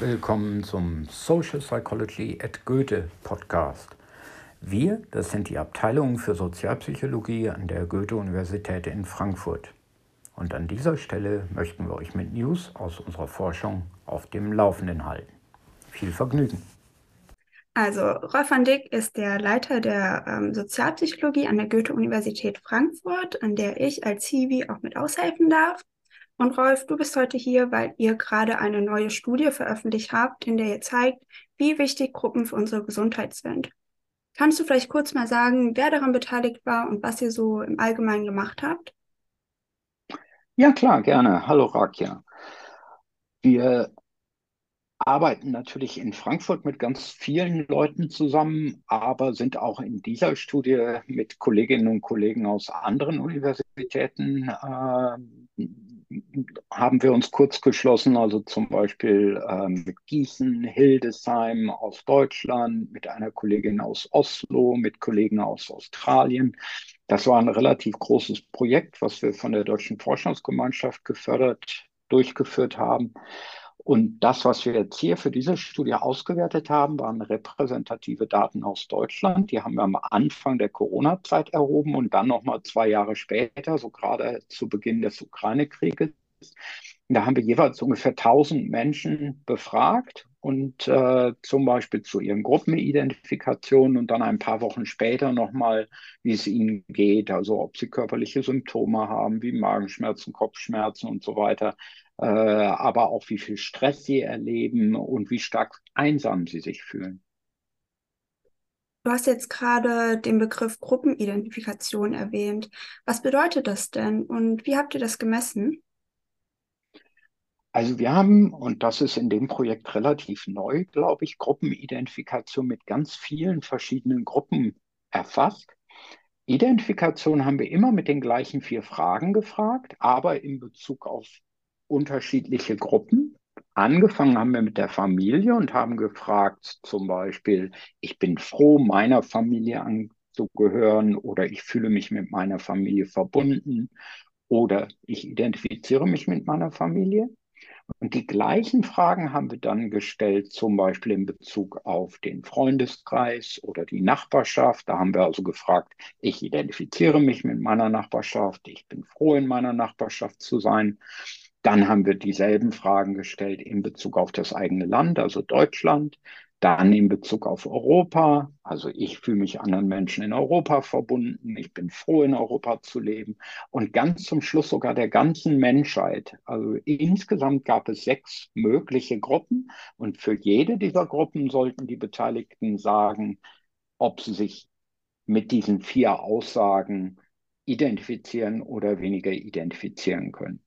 Willkommen zum Social Psychology at Goethe Podcast. Wir, das sind die Abteilungen für Sozialpsychologie an der Goethe-Universität in Frankfurt. Und an dieser Stelle möchten wir euch mit News aus unserer Forschung auf dem Laufenden halten. Viel Vergnügen! Also, Rolf van Dick ist der Leiter der ähm, Sozialpsychologie an der Goethe-Universität Frankfurt, an der ich als Hiwi auch mit aushelfen darf. Und Rolf, du bist heute hier, weil ihr gerade eine neue Studie veröffentlicht habt, in der ihr zeigt, wie wichtig Gruppen für unsere Gesundheit sind. Kannst du vielleicht kurz mal sagen, wer daran beteiligt war und was ihr so im Allgemeinen gemacht habt? Ja, klar, gerne. Hallo Rakia. Wir arbeiten natürlich in Frankfurt mit ganz vielen Leuten zusammen, aber sind auch in dieser Studie mit Kolleginnen und Kollegen aus anderen Universitäten, äh, haben wir uns kurz geschlossen, also zum Beispiel äh, mit Gießen, Hildesheim aus Deutschland, mit einer Kollegin aus Oslo, mit Kollegen aus Australien. Das war ein relativ großes Projekt, was wir von der Deutschen Forschungsgemeinschaft gefördert, durchgeführt haben. Und das, was wir jetzt hier für diese Studie ausgewertet haben, waren repräsentative Daten aus Deutschland. Die haben wir am Anfang der Corona-Zeit erhoben und dann nochmal zwei Jahre später, so gerade zu Beginn des Ukraine-Krieges. Da haben wir jeweils ungefähr 1000 Menschen befragt und äh, zum Beispiel zu ihren Gruppenidentifikation und dann ein paar Wochen später nochmal, wie es ihnen geht, also ob sie körperliche Symptome haben, wie Magenschmerzen, Kopfschmerzen und so weiter äh, aber auch wie viel Stress sie erleben und wie stark einsam sie sich fühlen. Du hast jetzt gerade den Begriff Gruppenidentifikation erwähnt. Was bedeutet das denn und wie habt ihr das gemessen? Also wir haben, und das ist in dem Projekt relativ neu, glaube ich, Gruppenidentifikation mit ganz vielen verschiedenen Gruppen erfasst. Identifikation haben wir immer mit den gleichen vier Fragen gefragt, aber in Bezug auf unterschiedliche Gruppen. Angefangen haben wir mit der Familie und haben gefragt, zum Beispiel, ich bin froh, meiner Familie anzugehören oder ich fühle mich mit meiner Familie verbunden oder ich identifiziere mich mit meiner Familie. Und die gleichen Fragen haben wir dann gestellt, zum Beispiel in Bezug auf den Freundeskreis oder die Nachbarschaft. Da haben wir also gefragt, ich identifiziere mich mit meiner Nachbarschaft, ich bin froh, in meiner Nachbarschaft zu sein. Dann haben wir dieselben Fragen gestellt in Bezug auf das eigene Land, also Deutschland. Dann in Bezug auf Europa. Also ich fühle mich anderen Menschen in Europa verbunden. Ich bin froh, in Europa zu leben. Und ganz zum Schluss sogar der ganzen Menschheit. Also insgesamt gab es sechs mögliche Gruppen. Und für jede dieser Gruppen sollten die Beteiligten sagen, ob sie sich mit diesen vier Aussagen identifizieren oder weniger identifizieren können.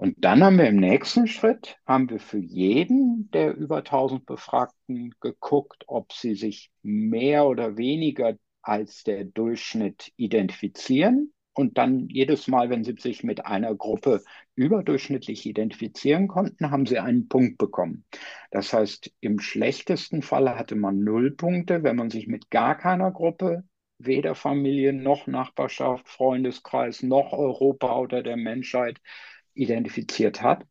Und dann haben wir im nächsten Schritt, haben wir für jeden der über 1000 Befragten geguckt, ob sie sich mehr oder weniger als der Durchschnitt identifizieren. Und dann jedes Mal, wenn sie sich mit einer Gruppe überdurchschnittlich identifizieren konnten, haben sie einen Punkt bekommen. Das heißt, im schlechtesten Fall hatte man null Punkte, wenn man sich mit gar keiner Gruppe, weder Familie noch Nachbarschaft, Freundeskreis noch Europa oder der Menschheit identifiziert hat.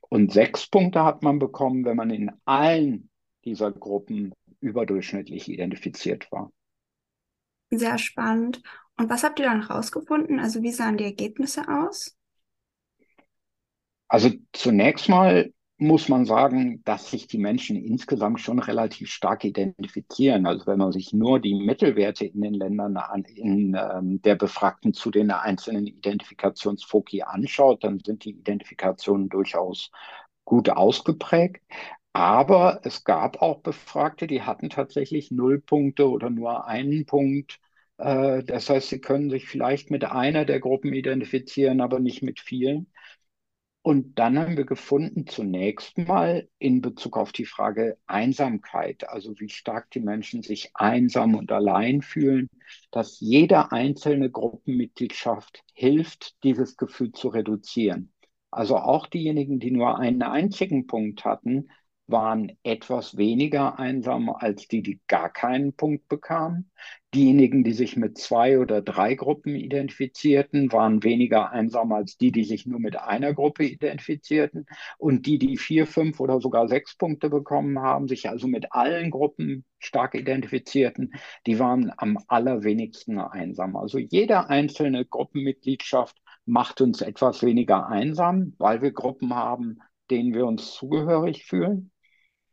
Und sechs Punkte hat man bekommen, wenn man in allen dieser Gruppen überdurchschnittlich identifiziert war. Sehr spannend. Und was habt ihr dann herausgefunden? Also wie sahen die Ergebnisse aus? Also zunächst mal muss man sagen, dass sich die Menschen insgesamt schon relativ stark identifizieren. Also wenn man sich nur die Mittelwerte in den Ländern an, in, ähm, der Befragten zu den einzelnen Identifikationsfoki anschaut, dann sind die Identifikationen durchaus gut ausgeprägt. Aber es gab auch Befragte, die hatten tatsächlich null Punkte oder nur einen Punkt. Äh, das heißt, sie können sich vielleicht mit einer der Gruppen identifizieren, aber nicht mit vielen. Und dann haben wir gefunden, zunächst mal in Bezug auf die Frage Einsamkeit, also wie stark die Menschen sich einsam und allein fühlen, dass jede einzelne Gruppenmitgliedschaft hilft, dieses Gefühl zu reduzieren. Also auch diejenigen, die nur einen einzigen Punkt hatten, waren etwas weniger einsam als die, die gar keinen Punkt bekamen. Diejenigen, die sich mit zwei oder drei Gruppen identifizierten, waren weniger einsam als die, die sich nur mit einer Gruppe identifizierten. Und die, die vier, fünf oder sogar sechs Punkte bekommen haben, sich also mit allen Gruppen stark identifizierten, die waren am allerwenigsten einsam. Also jede einzelne Gruppenmitgliedschaft macht uns etwas weniger einsam, weil wir Gruppen haben, denen wir uns zugehörig fühlen.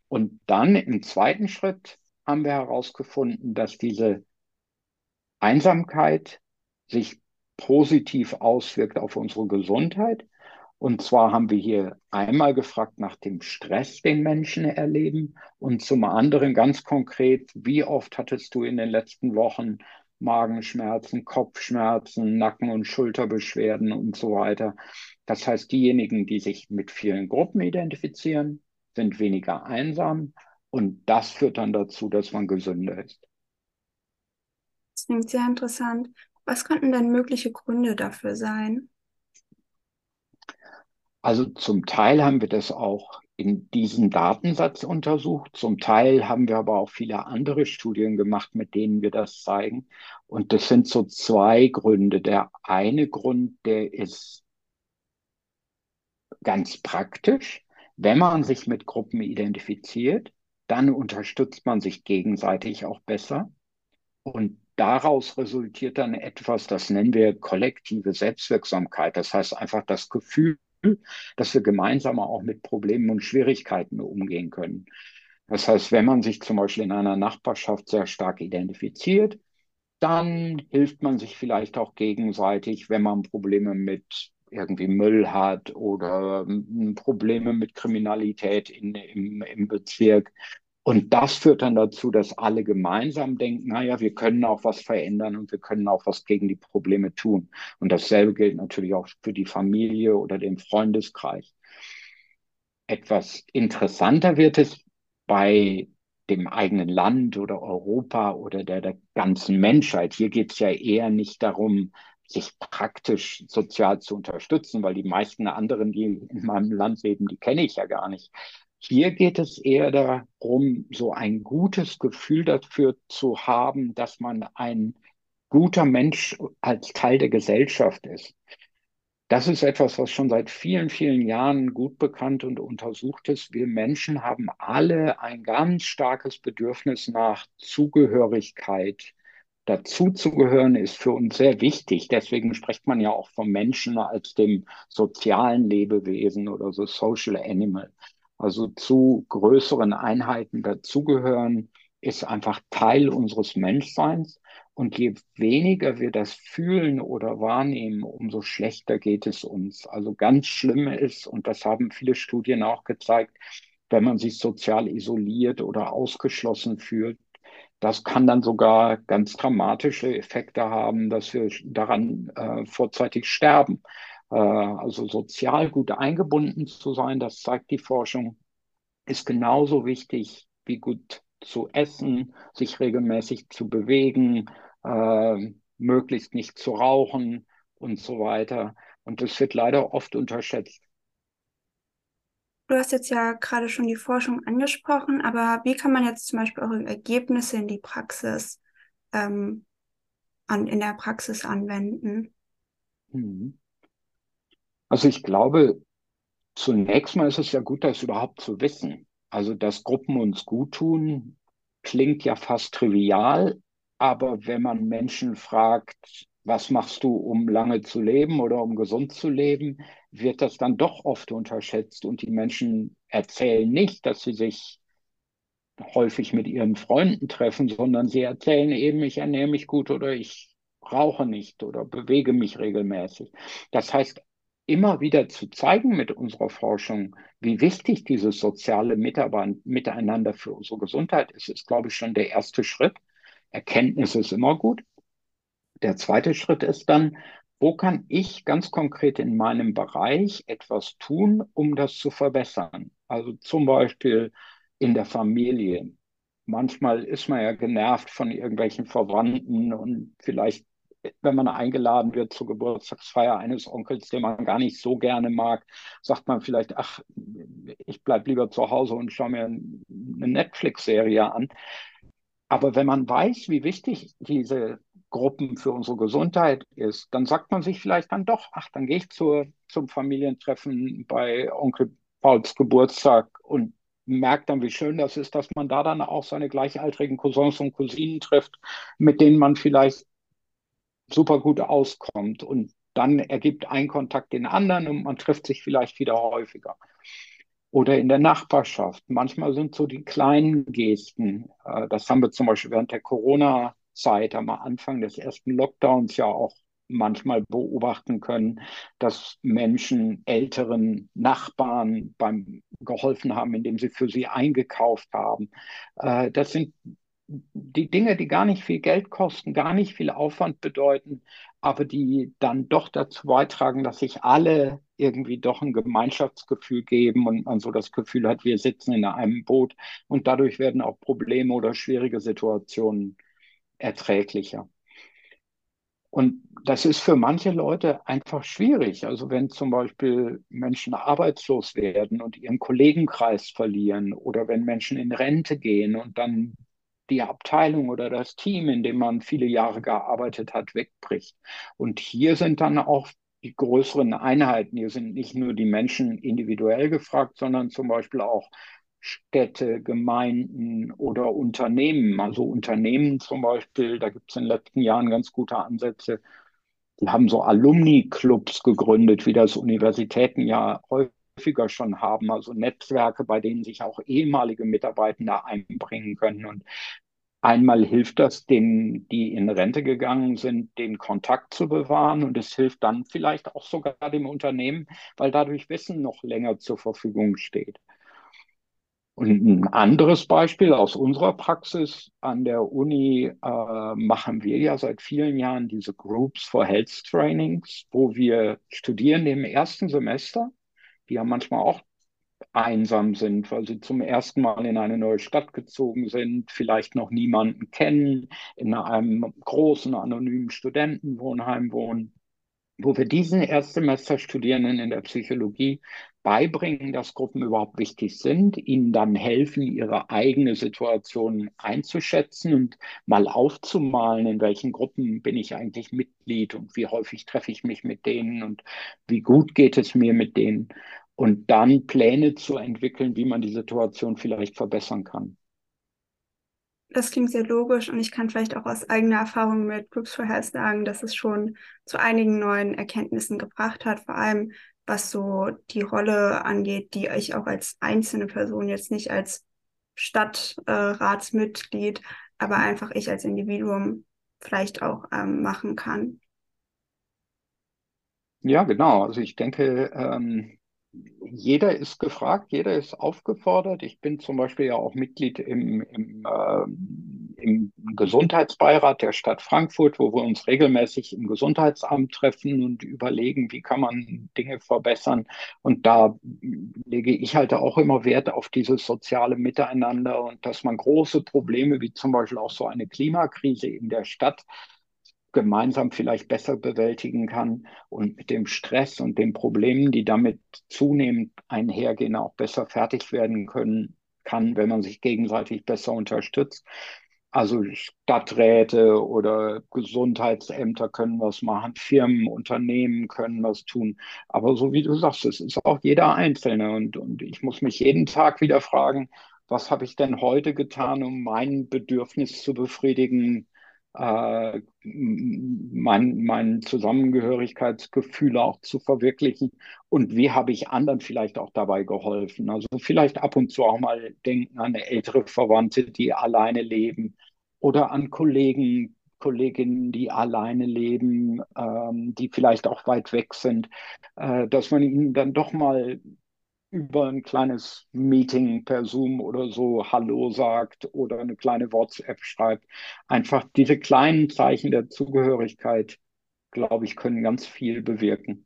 Und dann im zweiten Schritt haben wir herausgefunden, dass diese Einsamkeit sich positiv auswirkt auf unsere Gesundheit. Und zwar haben wir hier einmal gefragt nach dem Stress, den Menschen erleben und zum anderen ganz konkret, wie oft hattest du in den letzten Wochen Magenschmerzen, Kopfschmerzen, Nacken- und Schulterbeschwerden und so weiter. Das heißt, diejenigen, die sich mit vielen Gruppen identifizieren, sind weniger einsam und das führt dann dazu, dass man gesünder ist. Das klingt sehr interessant. Was könnten denn mögliche Gründe dafür sein? Also zum Teil haben wir das auch in diesem Datensatz untersucht. Zum Teil haben wir aber auch viele andere Studien gemacht, mit denen wir das zeigen. Und das sind so zwei Gründe. Der eine Grund, der ist ganz praktisch. Wenn man sich mit Gruppen identifiziert, dann unterstützt man sich gegenseitig auch besser. Und daraus resultiert dann etwas, das nennen wir kollektive Selbstwirksamkeit. Das heißt einfach das Gefühl, dass wir gemeinsam auch mit Problemen und Schwierigkeiten umgehen können. Das heißt, wenn man sich zum Beispiel in einer Nachbarschaft sehr stark identifiziert, dann hilft man sich vielleicht auch gegenseitig, wenn man Probleme mit irgendwie Müll hat oder hm, Probleme mit Kriminalität in, im, im Bezirk. Und das führt dann dazu, dass alle gemeinsam denken, naja, wir können auch was verändern und wir können auch was gegen die Probleme tun. Und dasselbe gilt natürlich auch für die Familie oder den Freundeskreis. Etwas interessanter wird es bei dem eigenen Land oder Europa oder der, der ganzen Menschheit. Hier geht es ja eher nicht darum, sich praktisch sozial zu unterstützen, weil die meisten anderen, die in meinem Land leben, die kenne ich ja gar nicht. Hier geht es eher darum, so ein gutes Gefühl dafür zu haben, dass man ein guter Mensch als Teil der Gesellschaft ist. Das ist etwas, was schon seit vielen, vielen Jahren gut bekannt und untersucht ist. Wir Menschen haben alle ein ganz starkes Bedürfnis nach Zugehörigkeit, dazuzugehören ist für uns sehr wichtig. Deswegen spricht man ja auch vom Menschen als dem sozialen Lebewesen oder so Social Animal. Also zu größeren Einheiten dazugehören ist einfach Teil unseres Menschseins. Und je weniger wir das fühlen oder wahrnehmen, umso schlechter geht es uns. Also ganz schlimm ist, und das haben viele Studien auch gezeigt, wenn man sich sozial isoliert oder ausgeschlossen fühlt, das kann dann sogar ganz dramatische Effekte haben, dass wir daran äh, vorzeitig sterben. Äh, also sozial gut eingebunden zu sein, das zeigt die Forschung, ist genauso wichtig wie gut zu essen, sich regelmäßig zu bewegen, äh, möglichst nicht zu rauchen und so weiter. Und das wird leider oft unterschätzt. Du hast jetzt ja gerade schon die Forschung angesprochen, aber wie kann man jetzt zum Beispiel eure Ergebnisse in die Praxis, ähm, an, in der Praxis anwenden? Hm. Also ich glaube, zunächst mal ist es ja gut, das überhaupt zu wissen. Also, dass Gruppen uns gut tun, klingt ja fast trivial, aber wenn man Menschen fragt, was machst du, um lange zu leben oder um gesund zu leben, wird das dann doch oft unterschätzt und die Menschen erzählen nicht, dass sie sich häufig mit ihren Freunden treffen, sondern sie erzählen eben, ich ernähre mich gut oder ich rauche nicht oder bewege mich regelmäßig. Das heißt, immer wieder zu zeigen mit unserer Forschung, wie wichtig dieses soziale Miteinander für unsere Gesundheit ist, ist, glaube ich, schon der erste Schritt. Erkenntnis ist immer gut. Der zweite Schritt ist dann, wo kann ich ganz konkret in meinem Bereich etwas tun, um das zu verbessern? Also zum Beispiel in der Familie. Manchmal ist man ja genervt von irgendwelchen Verwandten und vielleicht wenn man eingeladen wird zur Geburtstagsfeier eines Onkels, den man gar nicht so gerne mag, sagt man vielleicht, ach, ich bleibe lieber zu Hause und schaue mir eine Netflix-Serie an. Aber wenn man weiß, wie wichtig diese Gruppen für unsere Gesundheit ist, dann sagt man sich vielleicht dann doch, ach, dann gehe ich zur, zum Familientreffen bei Onkel Pauls Geburtstag und merkt dann, wie schön das ist, dass man da dann auch seine gleichaltrigen Cousins und Cousinen trifft, mit denen man vielleicht super gut auskommt. Und dann ergibt ein Kontakt den anderen und man trifft sich vielleicht wieder häufiger. Oder in der Nachbarschaft. Manchmal sind so die kleinen Gesten, äh, das haben wir zum Beispiel während der Corona-Zeit am Anfang des ersten Lockdowns ja auch manchmal beobachten können, dass Menschen älteren Nachbarn beim geholfen haben, indem sie für sie eingekauft haben. Äh, das sind die Dinge, die gar nicht viel Geld kosten, gar nicht viel Aufwand bedeuten, aber die dann doch dazu beitragen, dass sich alle irgendwie doch ein Gemeinschaftsgefühl geben und man so das Gefühl hat, wir sitzen in einem Boot und dadurch werden auch Probleme oder schwierige Situationen erträglicher. Und das ist für manche Leute einfach schwierig. Also wenn zum Beispiel Menschen arbeitslos werden und ihren Kollegenkreis verlieren oder wenn Menschen in Rente gehen und dann die Abteilung oder das Team, in dem man viele Jahre gearbeitet hat, wegbricht. Und hier sind dann auch die größeren Einheiten. Hier sind nicht nur die Menschen individuell gefragt, sondern zum Beispiel auch Städte, Gemeinden oder Unternehmen. Also Unternehmen zum Beispiel, da gibt es in den letzten Jahren ganz gute Ansätze. Die haben so Alumni-Clubs gegründet, wie das Universitäten ja häufiger schon haben. Also Netzwerke, bei denen sich auch ehemalige Mitarbeitende einbringen können. Und Einmal hilft das denen, die in Rente gegangen sind, den Kontakt zu bewahren und es hilft dann vielleicht auch sogar dem Unternehmen, weil dadurch Wissen noch länger zur Verfügung steht. Und ein anderes Beispiel aus unserer Praxis an der Uni äh, machen wir ja seit vielen Jahren diese Groups for Health Trainings, wo wir Studierende im ersten Semester, die ja manchmal auch einsam sind, weil sie zum ersten Mal in eine neue Stadt gezogen sind, vielleicht noch niemanden kennen, in einem großen anonymen Studentenwohnheim wohnen, wo wir diesen Erstsemesterstudierenden in der Psychologie beibringen, dass Gruppen überhaupt wichtig sind, ihnen dann helfen, ihre eigene Situation einzuschätzen und mal aufzumalen, in welchen Gruppen bin ich eigentlich Mitglied und wie häufig treffe ich mich mit denen und wie gut geht es mir mit denen und dann Pläne zu entwickeln, wie man die Situation vielleicht verbessern kann. Das klingt sehr logisch und ich kann vielleicht auch aus eigener Erfahrung mit Groups for sagen, dass es schon zu einigen neuen Erkenntnissen gebracht hat, vor allem was so die Rolle angeht, die ich auch als einzelne Person jetzt nicht als Stadtratsmitglied, äh, aber einfach ich als Individuum vielleicht auch ähm, machen kann. Ja, genau. Also ich denke, ähm, jeder ist gefragt, jeder ist aufgefordert. Ich bin zum Beispiel ja auch Mitglied im, im, äh, im, Gesundheitsbeirat der Stadt Frankfurt, wo wir uns regelmäßig im Gesundheitsamt treffen und überlegen, wie kann man Dinge verbessern. Und da lege ich halt auch immer Wert auf dieses soziale Miteinander und dass man große Probleme wie zum Beispiel auch so eine Klimakrise in der Stadt gemeinsam vielleicht besser bewältigen kann und mit dem Stress und den Problemen, die damit zunehmend einhergehen, auch besser fertig werden können kann, wenn man sich gegenseitig besser unterstützt. Also Stadträte oder Gesundheitsämter können was machen, Firmen, Unternehmen können was tun. Aber so wie du sagst, es ist auch jeder Einzelne. Und, und ich muss mich jeden Tag wieder fragen, was habe ich denn heute getan, um mein Bedürfnis zu befriedigen, äh, mein, mein Zusammengehörigkeitsgefühl auch zu verwirklichen und wie habe ich anderen vielleicht auch dabei geholfen. Also vielleicht ab und zu auch mal denken an ältere Verwandte, die alleine leben oder an Kollegen, Kolleginnen, die alleine leben, ähm, die vielleicht auch weit weg sind, äh, dass man ihnen dann doch mal über ein kleines Meeting per Zoom oder so Hallo sagt oder eine kleine WhatsApp schreibt. Einfach diese kleinen Zeichen der Zugehörigkeit, glaube ich, können ganz viel bewirken.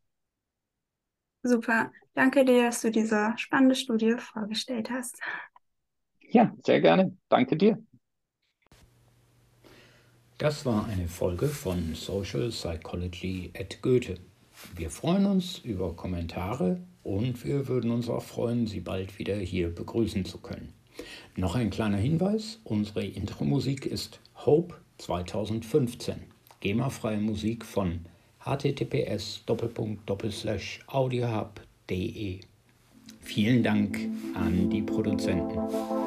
Super. Danke dir, dass du diese spannende Studie vorgestellt hast. Ja, sehr gerne. Danke dir. Das war eine Folge von Social Psychology at Goethe. Wir freuen uns über Kommentare und wir würden uns auch freuen, Sie bald wieder hier begrüßen zu können. Noch ein kleiner Hinweis, unsere Intro-Musik ist Hope 2015, GEMA-freie Musik von https audiohub.de. Vielen Dank an die Produzenten.